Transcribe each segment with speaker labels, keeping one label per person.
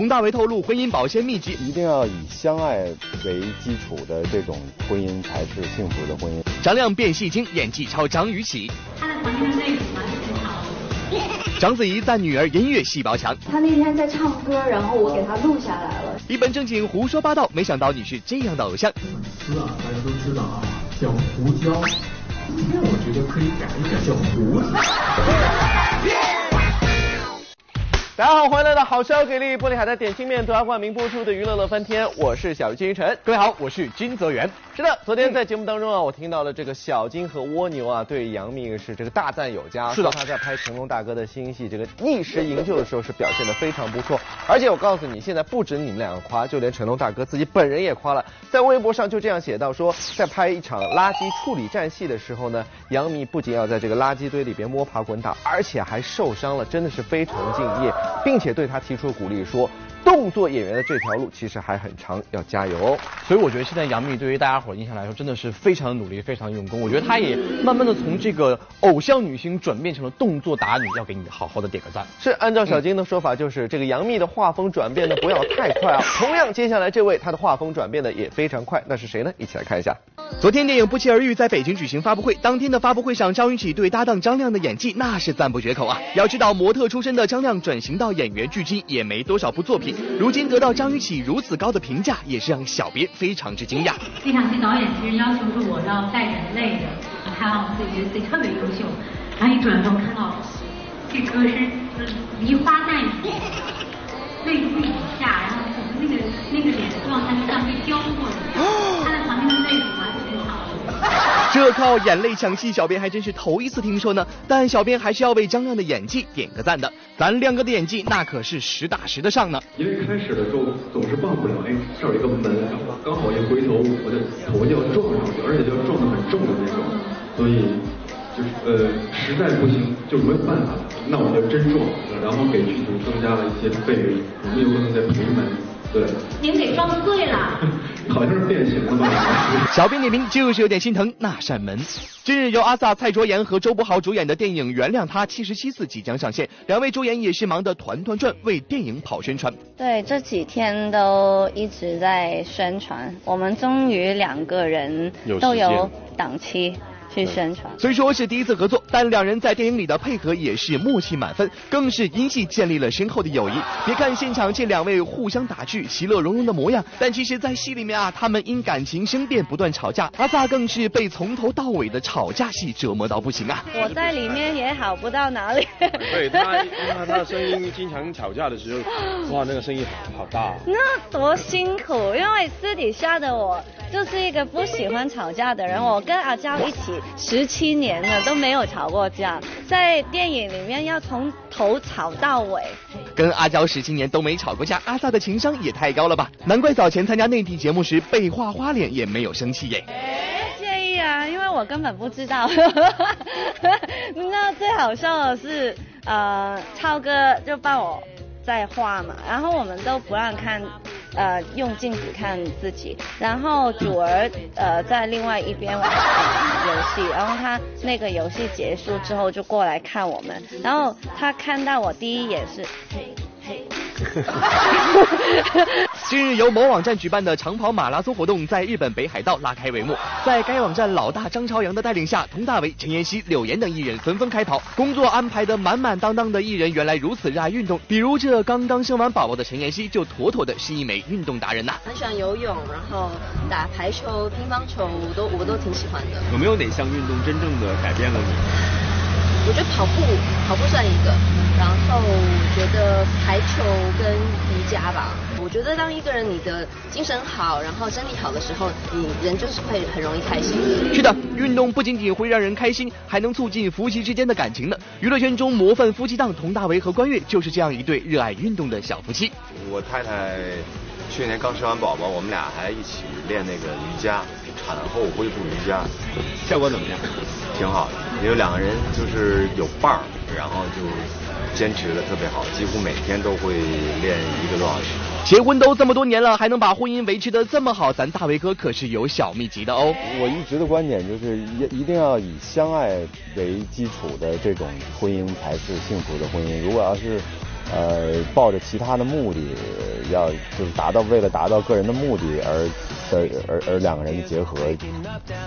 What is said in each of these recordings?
Speaker 1: 佟大为透露婚姻保鲜秘籍：
Speaker 2: 一定要以相爱为基础的这种婚姻才是幸福的婚姻。
Speaker 1: 张亮变戏精，演技超张雨绮。
Speaker 3: 他的房间内容啊是很好的。
Speaker 1: 章子怡赞女儿音乐细胞强。
Speaker 4: 他那天在唱歌，然后我给他录下来了。
Speaker 1: 一本正经胡说八道，没想到你是这样的偶像。
Speaker 5: 粉丝啊，大家都知道啊，叫胡椒。今天我觉得可以改一改，叫胡子。
Speaker 6: 大家好，欢迎来到好笑给力玻璃海苔点心面独家冠名播出的娱乐乐翻天，我是小金晨。
Speaker 1: 各位好，我是金泽源。
Speaker 6: 是的，昨天在节目当中啊，我听到了这个小金和蜗牛啊对杨幂是这个大赞有加，
Speaker 1: 是的，
Speaker 6: 他在拍成龙大哥的新戏这个逆时营救的时候是表现的非常不错。而且我告诉你，现在不止你们两个夸，就连成龙大哥自己本人也夸了，在微博上就这样写到说，在拍一场垃圾处理站戏的时候呢，杨幂不仅要在这个垃圾堆里边摸爬滚打，而且还受伤了，真的是非常敬业，并且对他。提出鼓励说，动作演员的这条路其实还很长，要加油哦。
Speaker 1: 所以我觉得现在杨幂对于大家伙印象来说，真的是非常努力、非常用功。我觉得她也慢慢的从这个偶像女星转变成了动作打女，要给你好好的点个赞。
Speaker 6: 是按照小金的说法，就是这个杨幂的画风转变的不要太快啊。同样，接下来这位她的画风转变的也非常快，那是谁呢？一起来看一下。
Speaker 1: 昨天电影《不期而遇》在北京举行发布会，当天的发布会上，张雨绮对搭档张亮的演技那是赞不绝口啊。要知道，模特出身的张亮转型到演员，距今也没多少部作品，如今得到张雨绮如此高的评价，也是让小编非常之惊讶。
Speaker 3: 这场戏导演其实要求是我要带眼泪的，看完我自己觉得自己特别优秀，然后一转头看到这歌是梨花带雨，泪如雨下，然后那个那个脸的状态像被雕过的，他在旁边的泪水完全好。
Speaker 1: 这靠眼泪抢戏，小编还真是头一次听说呢。但小编还是要为张亮的演技点个赞的，咱亮哥的演技那可是实打实的上呢。
Speaker 5: 因为开始的时候总是忘不了，哎，这儿有一个门，刚好一回头，我的头就要撞上去，而且就要撞得很重的那种，所以就是呃，实在不行就没有办法，那我就真撞，然后给剧组增加了一些费用，我们有可能在赔门。对，
Speaker 3: 您给撞碎了，
Speaker 5: 好像是变形了吧？
Speaker 1: 小编点评就是有点心疼那扇门。近日由阿 sa、蔡卓妍和周柏豪主演的电影《原谅他七十七次》即将上线，两位主演也是忙得团团转，为电影跑宣传。
Speaker 4: 对，这几天都一直在宣传，我们终于两个人都有档期。去宣传，
Speaker 1: 虽说是第一次合作，但两人在电影里的配合也是默契满分，更是因戏建立了深厚的友谊。别看现场这两位互相打趣、其乐融融的模样，但其实，在戏里面啊，他们因感情生变不断吵架。阿萨更是被从头到尾的吵架戏折磨到不行啊！
Speaker 4: 我在里面也好不到哪里。
Speaker 7: 对他，因为他的声音经常吵架的时候，哇，那个声音好大。
Speaker 4: 那多辛苦，因为私底下的我就是一个不喜欢吵架的人。我跟阿娇一起。十七年了都没有吵过架，在电影里面要从头吵到尾。
Speaker 1: 跟阿娇十七年都没吵过架，阿 sa 的情商也太高了吧？难怪早前参加内地节目时被画花脸也没有生气耶。
Speaker 4: 不介意啊，因为我根本不知道。你知道最好笑的是，呃，超哥就帮我在画嘛，然后我们都不让看。呃，用镜子看自己，然后主儿呃在另外一边玩游戏，然后他那个游戏结束之后就过来看我们，然后他看到我第一眼是嘿嘿。
Speaker 1: 近日，由某网站举办的长跑马拉松活动在日本北海道拉开帷幕。在该网站老大张朝阳的带领下，佟大为、陈妍希、柳岩等艺人纷纷开跑。工作安排的满满当当的艺人，原来如此热爱运动。比如这刚刚生完宝宝的陈妍希，就妥妥的是一枚运动达人呐。
Speaker 8: 很喜欢游泳，然后打排球、乒乓球，我都我都挺喜欢的。
Speaker 7: 有没有哪项运动真正的改变了你？
Speaker 8: 我觉得跑步，跑步算一个，然后我觉得排球跟瑜伽吧。我觉得当一个人你的精神好，然后身体好的时候，你人就是会很容易开心。
Speaker 1: 是的，运动不仅仅会让人开心，还能促进夫妻之间的感情呢。娱乐圈中模范夫妻档佟大为和关悦就是这样一对热爱运动的小夫妻。
Speaker 2: 我太太去年刚生完宝宝，我们俩还一起练那个瑜伽，产后恢复瑜伽，
Speaker 7: 效果怎么样？
Speaker 2: 挺好的。因为两个人就是有伴儿，然后就坚持的特别好，几乎每天都会练一个多小时。
Speaker 1: 结婚都这么多年了，还能把婚姻维持的这么好，咱大为哥可是有小秘籍的哦。
Speaker 2: 我一直的观点就是一一定要以相爱为基础的这种婚姻才是幸福的婚姻。如果要是呃，抱着其他的目的，要就是达到为了达到个人的目的而的而而两个人的结合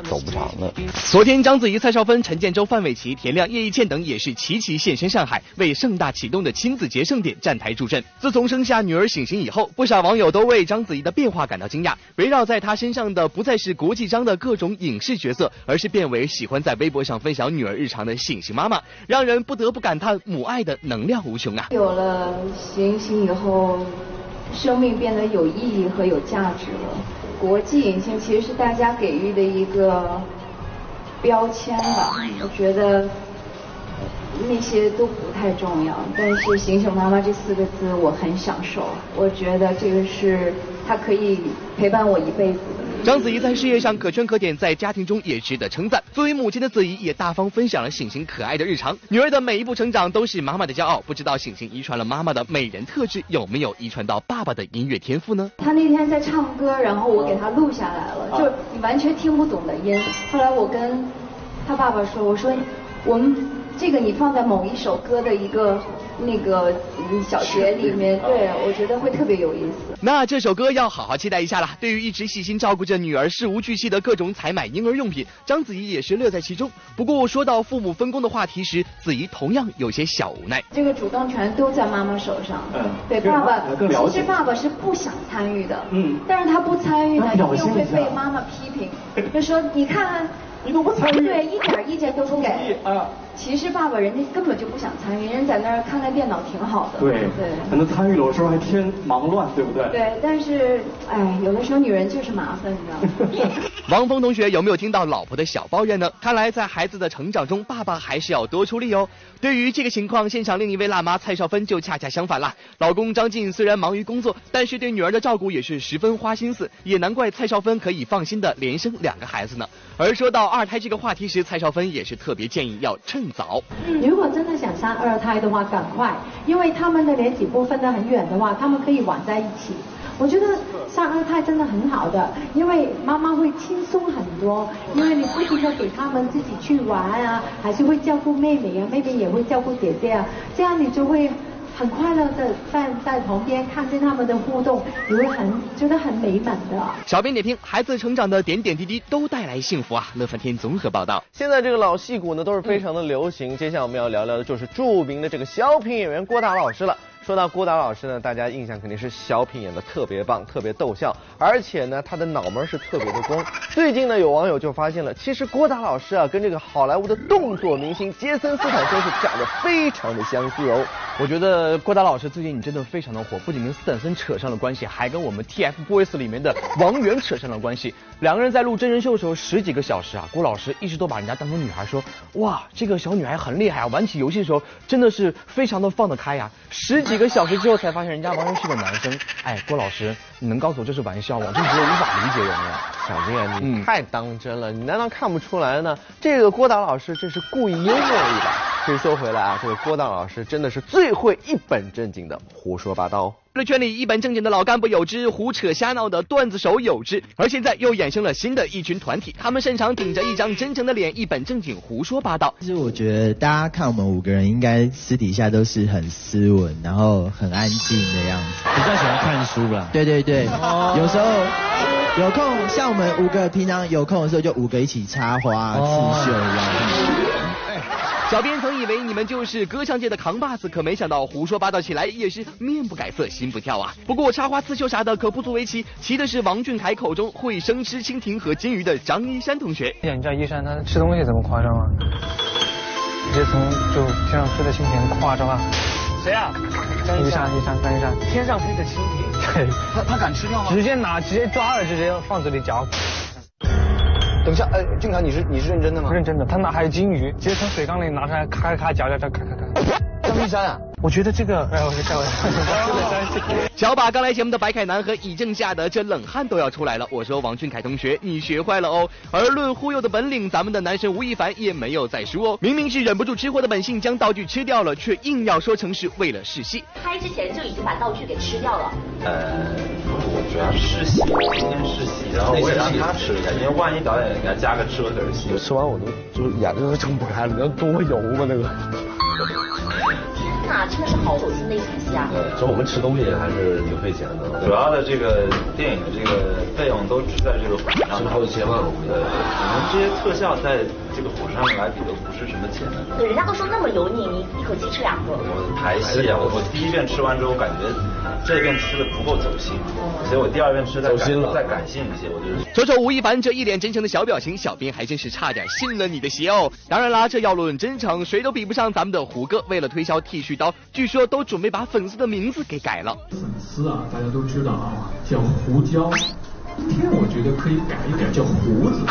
Speaker 2: 走不长的。
Speaker 1: 昨天，章子怡、蔡少芬、陈建州、范玮琪、田亮、叶一茜等也是齐齐现身上海，为盛大启动的亲子节盛典站台助阵。自从生下女儿醒醒以后，不少网友都为章子怡的变化感到惊讶。围绕在她身上的不再是国际章的各种影视角色，而是变为喜欢在微博上分享女儿日常的醒醒妈妈，让人不得不感叹母爱的能量无穷啊！
Speaker 9: 有了呃醒醒以后，生命变得有意义和有价值了。国际影星其实是大家给予的一个标签吧，我觉得那些都不太重要。但是“醒醒妈妈”这四个字我很享受，我觉得这个是它可以陪伴我一辈子的。
Speaker 1: 章子怡在事业上可圈可点，在家庭中也值得称赞。作为母亲的子怡也大方分享了醒醒可爱的日常。女儿的每一步成长都是妈妈的骄傲。不知道醒醒遗传了妈妈的美人特质，有没有遗传到爸爸的音乐天赋呢？
Speaker 9: 他那天在唱歌，然后我给他录下来了，就你完全听不懂的音。后来我跟他爸爸说，我说我们这个你放在某一首歌的一个。那个小节里面，对我觉得会特别有意思。
Speaker 1: 那这首歌要好好期待一下了。对于一直细心照顾着女儿事无巨细的各种采买婴儿用品，章子怡也是乐在其中。不过说到父母分工的话题时，子怡同样有些小无奈。
Speaker 9: 这个主动权都在妈妈手上。嗯，对，爸爸其实爸爸是不想参与的。嗯，但是他不参与呢，又会被妈妈批评，就说你看。
Speaker 10: 你都不参与，
Speaker 9: 对，一点意见都不给 啊。其实爸爸人家根本就不想参与，人在那儿看看电脑挺好的。
Speaker 10: 对对，可能参与了的时候还添忙乱，对不对？
Speaker 9: 对，但是哎，有的时候女人就是麻烦，你知道吗？
Speaker 1: 王峰同学有没有听到老婆的小抱怨呢？看来在孩子的成长中，爸爸还是要多出力哦。对于这个情况，现场另一位辣妈蔡少芬就恰恰相反啦。老公张晋虽然忙于工作，但是对女儿的照顾也是十分花心思，也难怪蔡少芬可以放心的连生两个孩子呢。而说到二胎这个话题时，蔡少芬也是特别建议要趁早。
Speaker 11: 如果真的想生二胎的话，赶快，因为他们的年纪不分得很远的话，他们可以玩在一起。我觉得生二胎真的很好的，因为妈妈会轻松很多，因为你不停的给他们自己去玩啊，还是会照顾妹妹啊，妹妹也会照顾姐姐啊，这样你就会。很快乐的站在旁边看见他们的互动，你会很觉得很美满的。
Speaker 1: 小编点评：孩子成长的点点滴滴都带来幸福啊！乐翻天综合报道。
Speaker 6: 现在这个老戏骨呢都是非常的流行，接下来我们要聊聊的就是著名的这个小品演员郭达老师了。说到郭达老师呢，大家印象肯定是小品演的特别棒，特别逗笑，而且呢，他的脑门是特别的光。最近呢，有网友就发现了，其实郭达老师啊，跟这个好莱坞的动作明星杰森斯坦森是长得非常的相似哦。
Speaker 1: 我觉得郭达老师最近你真的非常的火，不仅跟斯坦森扯上了关系，还跟我们 TFBOYS 里面的王源扯上了关系。两个人在录真人秀的时候十几个小时啊，郭老师一直都把人家当成女孩说，哇，这个小女孩很厉害啊，玩起游戏的时候真的是非常的放得开呀，十几。几个小时之后才发现人家完全是个男生，哎，郭老师，你能告诉我这是玩笑吗？这觉得无法理解有没有？
Speaker 6: 小静啊，你太当真了，你难道看不出来呢？这个郭达老师这是故意幽默一把。其实说回来啊，这个郭达老师真的是最会一本正经的胡说八道。
Speaker 1: 娱乐圈里一本正经的老干部有之，胡扯瞎闹的段子手有之，而现在又衍生了新的一群团体，他们擅长顶着一张真诚的脸，一本正经胡说八道。
Speaker 12: 其实我觉得大家看我们五个人，应该私底下都是很斯文，然后很安静的样子。
Speaker 13: 比较喜欢看书吧？
Speaker 12: 对对对，有时候有空，像我们五个平常有空的时候，就五个一起插花、刺绣一样。
Speaker 1: 小编曾以为你们就是歌唱界的扛把子，可没想到胡说八道起来也是面不改色心不跳啊！不过插花刺绣啥的可不足为奇，奇的是王俊凯口中会生吃蜻蜓和金鱼的张一山同学。
Speaker 14: 哎呀，你知道一山他吃东西怎么夸张啊？直接从就天上飞的蜻蜓夸张啊！
Speaker 15: 谁啊？
Speaker 14: 一山一山张一山。
Speaker 15: 天上飞的蜻蜓。
Speaker 14: 对。
Speaker 15: 他他敢吃掉吗？
Speaker 14: 直接拿直接抓了直接放嘴里嚼。
Speaker 15: 等一下，哎，俊凯，你是你是认真的吗？
Speaker 14: 认真的，他那还有金鱼，直接从水缸里拿出来，咔咔嚼嚼嚼，咔咔咔。
Speaker 15: 张一山啊，
Speaker 14: 我觉得这个，哎，我是开玩笑。
Speaker 1: 小把刚来节目的白凯南和以正吓得这冷汗都要出来了。我说王俊凯同学，你学坏了哦。而论忽悠的本领，咱们的男神吴亦凡也没有再输哦。明明是忍不住吃货的本性，将道具吃掉了，却硬要说成是为了试戏。
Speaker 16: 拍之前就已经把道具给吃掉了。
Speaker 17: 呃。主要试戏，今天试戏，然后我也让他吃一下，因为万一导演给他加个车子戏，
Speaker 6: 吃完我都就是眼睛都睁不开了，那多油吗那个。
Speaker 16: 天呐，真的是好走进内心戏啊。
Speaker 17: 对，所以我们吃东西还是挺费钱的。主要的这个电影的这个费用都是在这个火车上，好几千万。对，我们这些特效在这个火车上来比都不是什么钱。
Speaker 16: 对，人家都说那么油腻，你一口气吃两个。
Speaker 17: 我排戏啊，我我第一遍吃完之后感觉这遍吃的不够走心，所以我第二遍吃再感再感性一些，我觉得。
Speaker 1: 瞅瞅吴亦凡这一脸真诚的小表情，小编还真是差点信了你的邪哦。当然啦，这要论真诚，谁都比不上咱们的胡歌。为了推销剃须刀，据说都准备把粉丝的名字给改了。
Speaker 5: 粉丝啊，大家都知道啊，叫胡椒。今天我觉得可以改一改，叫胡子。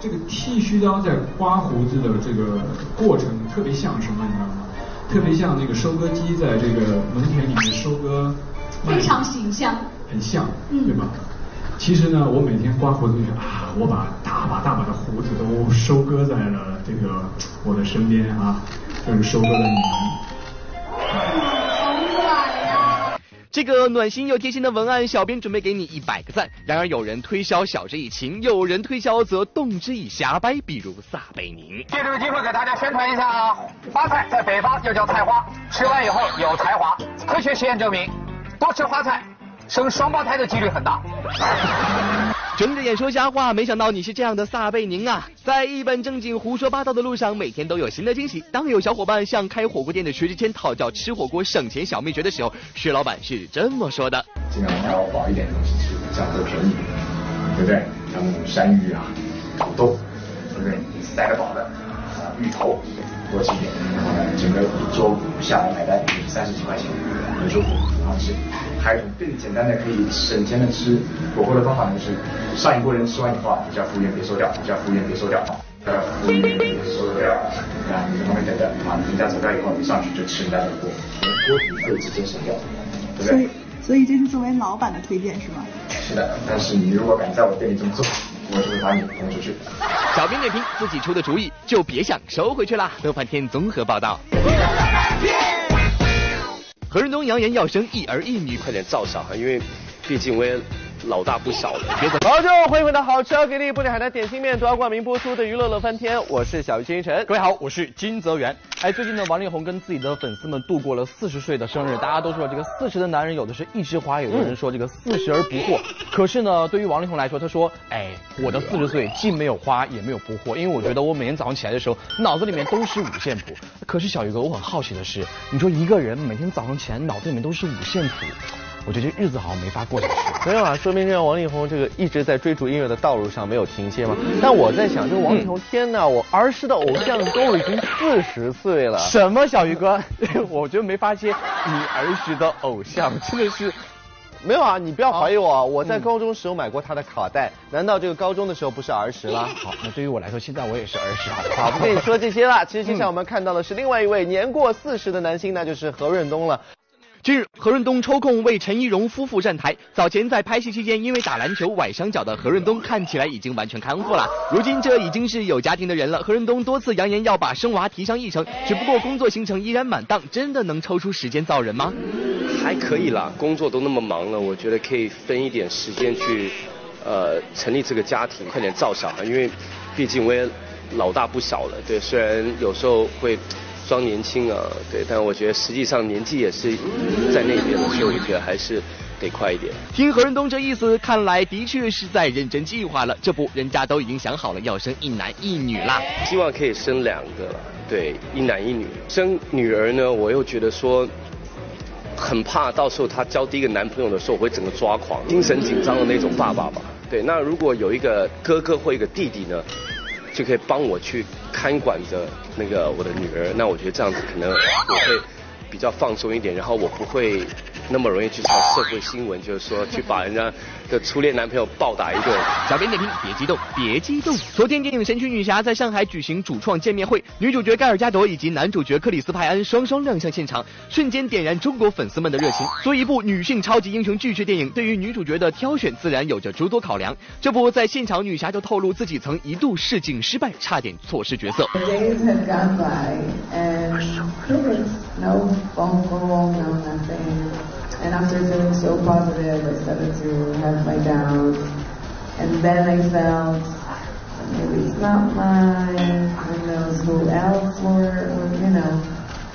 Speaker 5: 这个剃须刀在刮胡子的这个过程特别像什么，你知道吗？特别像那个收割机在这个农田里面收割。
Speaker 13: 非常形象。
Speaker 5: 很像，对吧？其实呢，我每天刮胡子就啊，我把大把大把的胡子都收割在了这个我的身边啊，就是收割了你们。
Speaker 1: 这个暖心又贴心的文案，小编准备给你一百个赞。然而有人推销晓之以情，有人推销则动之以侠掰，比如撒贝宁。
Speaker 18: 借这个机会给大家宣传一下啊，花菜在北方又叫菜花，吃完以后有才华。科学实验证明，多吃花菜。生双胞胎的几率很大。
Speaker 1: 睁着眼说瞎话，没想到你是这样的撒贝宁啊！在一本正经胡说八道的路上，每天都有新的惊喜。当有小伙伴向开火锅店的薛之谦讨教吃火锅省钱小秘诀的时候，薛老板是这么说的：
Speaker 19: 尽量挑饱一点的东西吃，价格便宜，对不对？像山芋啊、土豆，对不对？塞得饱的啊，芋头多吃一点，然后呢，整个一桌下来买单三十几块钱，很舒服，很好吃。还有一种更简单的可以省钱的吃火锅的方法，就是上一锅人吃完以后啊，叫服务员别收掉，叫服务员别收掉，叫服务员别收掉，啊，你在旁边等着，啊，人家走掉以后，你上去就吃人家的锅，锅底可以直接省掉，对不对？
Speaker 13: 所以，所以这是作为老板的推荐是吗？
Speaker 19: 是的，但是你如果敢在我店里这么做，我就会把你轰出去。
Speaker 1: 小编点评：自己出的主意就别想收回去啦。乐翻天综合报道。何润东扬言要生一儿一女，
Speaker 20: 快点造小孩，因为毕竟我也老大不小了。
Speaker 6: 别走。好，就欢迎回到好吃好给力不点海南点心面独家冠名播出的娱乐乐翻天，我是小鱼星辰。
Speaker 21: 各位好，我是金泽源。哎，最近呢，王力宏跟自己的粉丝们度过了四十岁的生日，大家都说这个四十的男人有的是一枝花，有的人说这个四十而不惑。可是呢，对于王力宏来说，他说，哎，我的四十岁既没有花也没有不惑，因为我觉得我每天早上起来的时候，脑子里面都是五线谱。可是小鱼哥，我很好奇的是，你说一个人每天早上起来脑子里面都是五线谱。我觉得日子好像没法过下去。
Speaker 6: 没有啊，说明这个王力宏这个一直在追逐音乐的道路上没有停歇嘛。但我在想，这个王力宏，天呐，我儿时的偶像都已经四十岁了。
Speaker 21: 什么小鱼哥？我觉得没法接。你儿时的偶像真的是
Speaker 6: 没有啊？你不要怀疑我，啊我在高中时候买过他的卡带。难道这个高中的时候不是儿时了？
Speaker 21: 好，那对于我来说，现在我也是儿时。
Speaker 6: 好，不跟你说这些了。其实接下来我们看到的是另外一位年过四十的男星，那就是何润东了。
Speaker 1: 近日，何润东抽空为陈怡蓉夫妇站台。早前在拍戏期间因为打篮球崴伤脚的何润东，看起来已经完全康复了。如今这已经是有家庭的人了。何润东多次扬言要把生娃提上议程，只不过工作行程依然满档，真的能抽出时间造人吗？
Speaker 20: 还可以啦，工作都那么忙了，我觉得可以分一点时间去，呃，成立这个家庭，快点造小孩，因为毕竟我也老大不小了。对，虽然有时候会。装年轻啊，对，但我觉得实际上年纪也是在那边的，所以我觉得还是得快一点。
Speaker 1: 听何润东这意思，看来的确是在认真计划了。这不，人家都已经想好了要生一男一女啦。
Speaker 20: 希望可以生两个，对，一男一女。生女儿呢，我又觉得说，很怕到时候她交第一个男朋友的时候，我会整个抓狂，精神紧张的那种爸爸吧。对，那如果有一个哥哥或一个弟弟呢？就可以帮我去看管着那个我的女儿，那我觉得这样子可能我会比较放松一点，然后我不会那么容易去上社会新闻，就是说去把人家的初恋男朋友暴打一顿。
Speaker 1: 小编点评：别激动，别激动。昨天电影《神奇女侠》在上海举行主创见面会，女主角盖尔加朵以及男主角克里斯派恩双双亮相现场，瞬间点燃中国粉丝们的热情。作为一部女性超级英雄巨制电影，对于女主角的挑选自然有着诸多考量。这不在现场，女侠就透露自己曾一度试镜失败，差点错失角色。
Speaker 22: I started to have my doubts. And then I felt maybe it's not mine. Who knows who else were, were you know,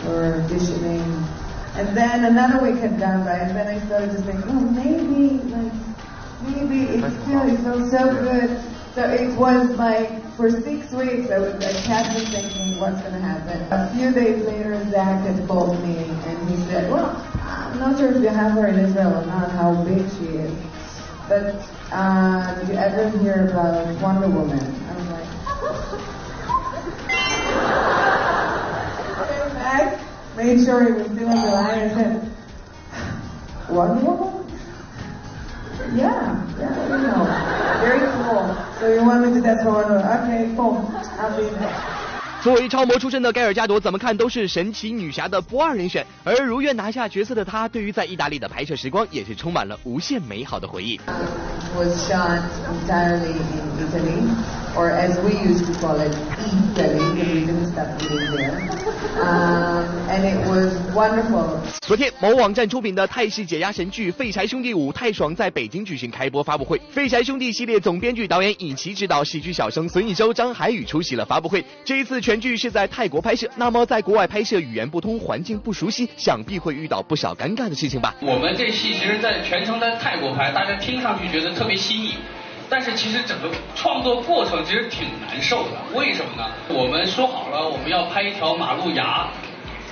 Speaker 22: were auditioning. And then another week had gone by, and then I started to think, oh, maybe, like, maybe it's still, it feels so good. So it was like, for six weeks, I, was, I kept thinking, what's going to happen? A few days later, Zach had called me, and he said, well, not sure if you have her in Israel or not, how big she is. But uh, did you ever hear about Wonder Woman? I was like, came back, made sure he was still on the line, and said, Wonder Woman? Yeah, yeah, you know, very cool. So you want me to test for Wonder Woman? Okay, cool, I'll be there.
Speaker 1: 作为超模出身的盖尔加朵，怎么看都是神奇女侠的不二人选。而如愿拿下角色的她，对于在意大利的拍摄时光也是充满了无限美好的回忆。
Speaker 22: Was shot entirely in Italy, or as we used to call it, Italy, because we didn't stop eating there. Um, and it was wonderful.
Speaker 1: 昨天，某网站出品的泰式解压神剧《废柴兄弟五》太爽在北京举行开播发布会。《废柴兄弟》系列总编剧、导演尹奇执导，喜剧小生孙艺洲、张海宇出席了发布会。这一次全剧是在泰国拍摄，那么在国外拍摄，语言不通，环境不熟悉，想必会遇到不少尴尬的事情吧？
Speaker 23: 我们这戏其实，在全程在泰国拍，大家听上去觉得特别新颖，但是其实整个创作过程其实挺难受的。为什么呢？我们说好了，我们要拍一条马路牙，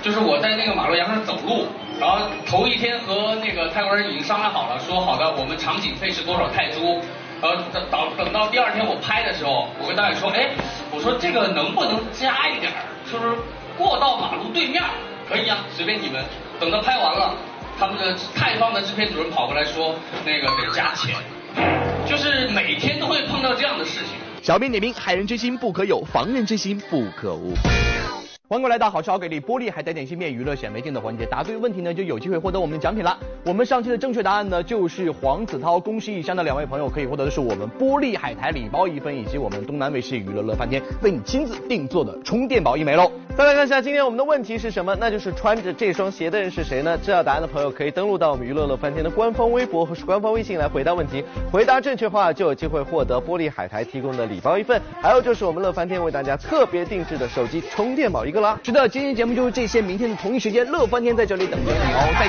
Speaker 23: 就是我在那个马路牙上走路，然后头一天和那个泰国人已经商量好了，说好的我们场景费是多少泰铢。然后等到等到第二天我拍的时候，我跟导演说，哎，我说这个能不能加一点儿，就是过到马路对面，可以啊，随便你们。等到拍完了，他们的泰方的制片主任跑过来说，那个得加钱，就是每天都会碰到这样的事情。
Speaker 1: 小编点评：害人之心不可有，防人之心不可无。欢迎过来到好吃好给力玻璃海苔点心面娱乐显微镜的环节，答对问题呢就有机会获得我们的奖品了。我们上期的正确答案呢就是黄子韬，恭喜以上的两位朋友可以获得的是我们玻璃海苔礼包一份，以及我们东南卫视娱乐乐翻天为你亲自定做的充电宝一枚喽。
Speaker 6: 再来看一下今天我们的问题是什么？那就是穿着这双鞋的人是谁呢？知道答案的朋友可以登录到我们娱乐乐翻天的官方微博或是 官方微信来回答问题，回答正确话就有机会获得玻璃海苔提供的礼包一份，还有就是我们乐翻天为大家特别定制的手机充电宝一个啦。
Speaker 1: 是的，今天节目就是这些，明天的同一时间乐翻天在这里等着你哦，再见。